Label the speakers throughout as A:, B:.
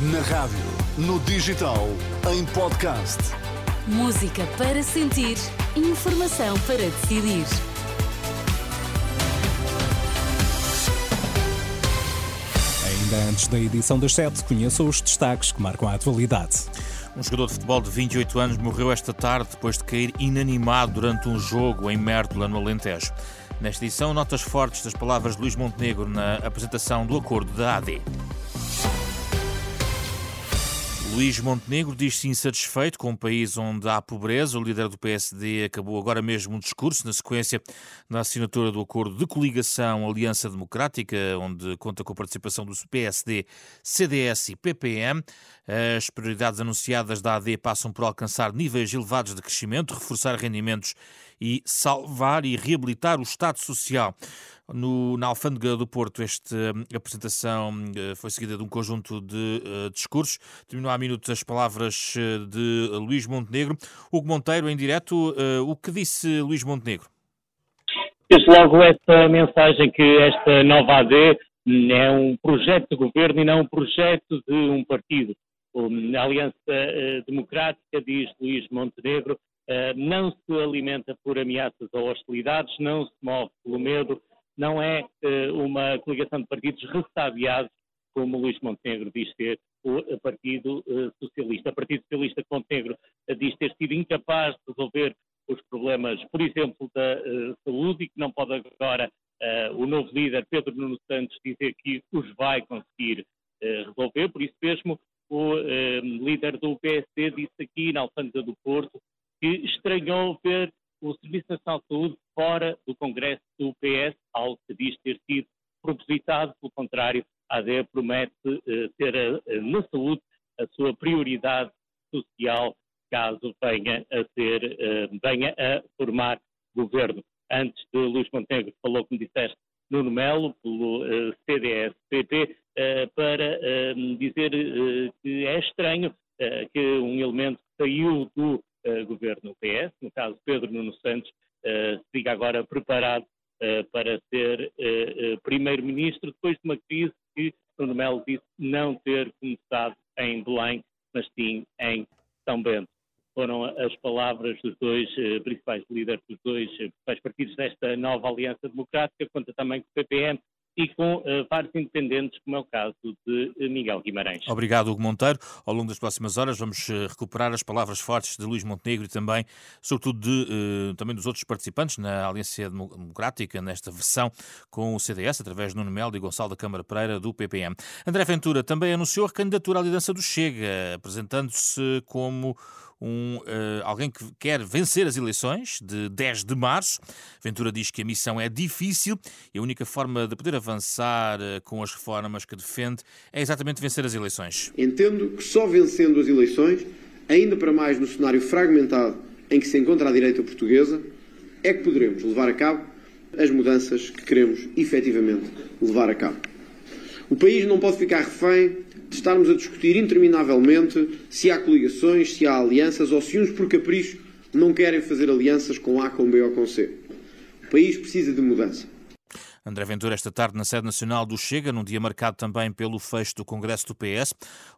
A: Na rádio, no digital, em podcast.
B: Música para sentir, informação para decidir.
C: Ainda antes da edição das 7, conheça os destaques que marcam a atualidade.
D: Um jogador de futebol de 28 anos morreu esta tarde depois de cair inanimado durante um jogo em Mértola, no Alentejo. Nesta edição, notas fortes das palavras de Luís Montenegro na apresentação do acordo da AD. Luís Montenegro diz-se insatisfeito com um país onde há pobreza. O líder do PSD acabou agora mesmo um discurso na sequência da assinatura do acordo de coligação Aliança Democrática, onde conta com a participação do PSD, CDS e PPM. As prioridades anunciadas da AD passam por alcançar níveis elevados de crescimento, reforçar rendimentos e salvar e reabilitar o Estado Social. No, na Alfândega do Porto, esta hum, apresentação uh, foi seguida de um conjunto de uh, discursos. Terminou há minutos as palavras uh, de Luís Montenegro. Hugo Monteiro, em direto, o que disse Luís Montenegro?
E: Desde logo essa mensagem que esta nova AD é um projeto de governo e não um projeto de um partido. A Aliança Democrática, diz Luís Montenegro, não se alimenta por ameaças ou hostilidades, não se move pelo medo, não é uh, uma coligação de partidos ressabiados, como Luís Montenegro diz ser o Partido uh, Socialista. O Partido Socialista Montenegro diz ter sido incapaz de resolver os problemas, por exemplo, da saúde e que não pode agora o novo líder, Pedro Nuno Santos, dizer que os vai conseguir resolver. Por isso mesmo, o líder do PSD disse aqui na Alfândega do Porto que estranhou ver o Serviço Nacional de Saúde fora do Congresso do PS, algo que diz ter sido propositado, pelo contrário, a AD promete uh, ter uh, na saúde a sua prioridade social caso venha a ser, uh, venha a formar governo. Antes de Luís Montenegro falou, como disseste, Nuno Melo, pelo CDS-PP, para dizer que é estranho que um elemento que saiu do governo PS, no caso Pedro Nuno Santos, se diga agora preparado uh, para ser uh, primeiro-ministro, depois de uma crise que Nuno Melo disse não ter começado em Belém, mas sim em São Bento. Foram as palavras dos dois principais líderes dos dois principais partidos desta nova aliança democrática, conta também com o PPM e com uh, vários independentes, como é o caso de uh, Miguel Guimarães.
D: Obrigado, Hugo Monteiro. Ao longo das próximas horas vamos uh, recuperar as palavras fortes de Luís Montenegro e também, sobretudo, de, também dos outros participantes na Aliança Democrática, nesta versão com o CDS, através de Nuno Melo e Gonçalo da Câmara Pereira, do PPM. André Ventura também anunciou a candidatura à liderança do Chega, apresentando-se como um, uh, alguém que quer vencer as eleições de 10 de março. Ventura diz que a missão é difícil e a única forma de poder avançar uh, com as reformas que defende é exatamente vencer as eleições.
F: Entendo que só vencendo as eleições, ainda para mais no cenário fragmentado em que se encontra a direita portuguesa, é que poderemos levar a cabo as mudanças que queremos efetivamente levar a cabo. O país não pode ficar refém de estarmos a discutir interminavelmente se há coligações, se há alianças ou se uns por capricho não querem fazer alianças com A, com B ou com C. O país precisa de mudança.
D: André Ventura, esta tarde na sede nacional do Chega, num dia marcado também pelo fecho do Congresso do PS,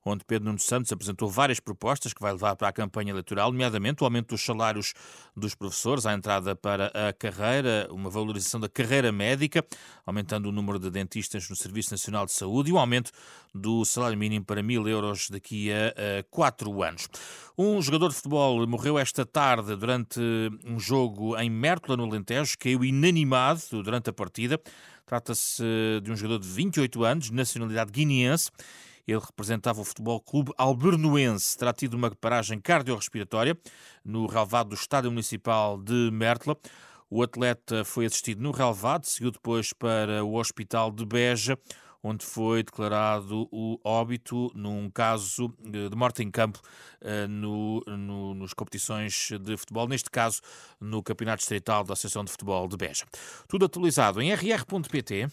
D: onde Pedro Nuno Santos apresentou várias propostas que vai levar para a campanha eleitoral, nomeadamente o aumento dos salários dos professores, a entrada para a carreira, uma valorização da carreira médica, aumentando o número de dentistas no Serviço Nacional de Saúde e o aumento do salário mínimo para mil euros daqui a, quatro anos. Um jogador de futebol morreu esta tarde durante um jogo em Mértola, no Alentejo, caiu inanimado durante a partida. Trata-se de um jogador de 28 anos, nacionalidade guineense. Ele representava o Futebol Clube Albernoense. Terá tido uma paragem cardiorrespiratória no relvado do Estádio Municipal de Mértola. O atleta foi assistido no relvado, seguiu depois para o Hospital de Beja, onde foi declarado o óbito num caso eh, de morte em campo eh, no, no, nos competições de futebol, neste caso no Campeonato Distrital da Associação de Futebol de Beja. Tudo atualizado em rr.pt.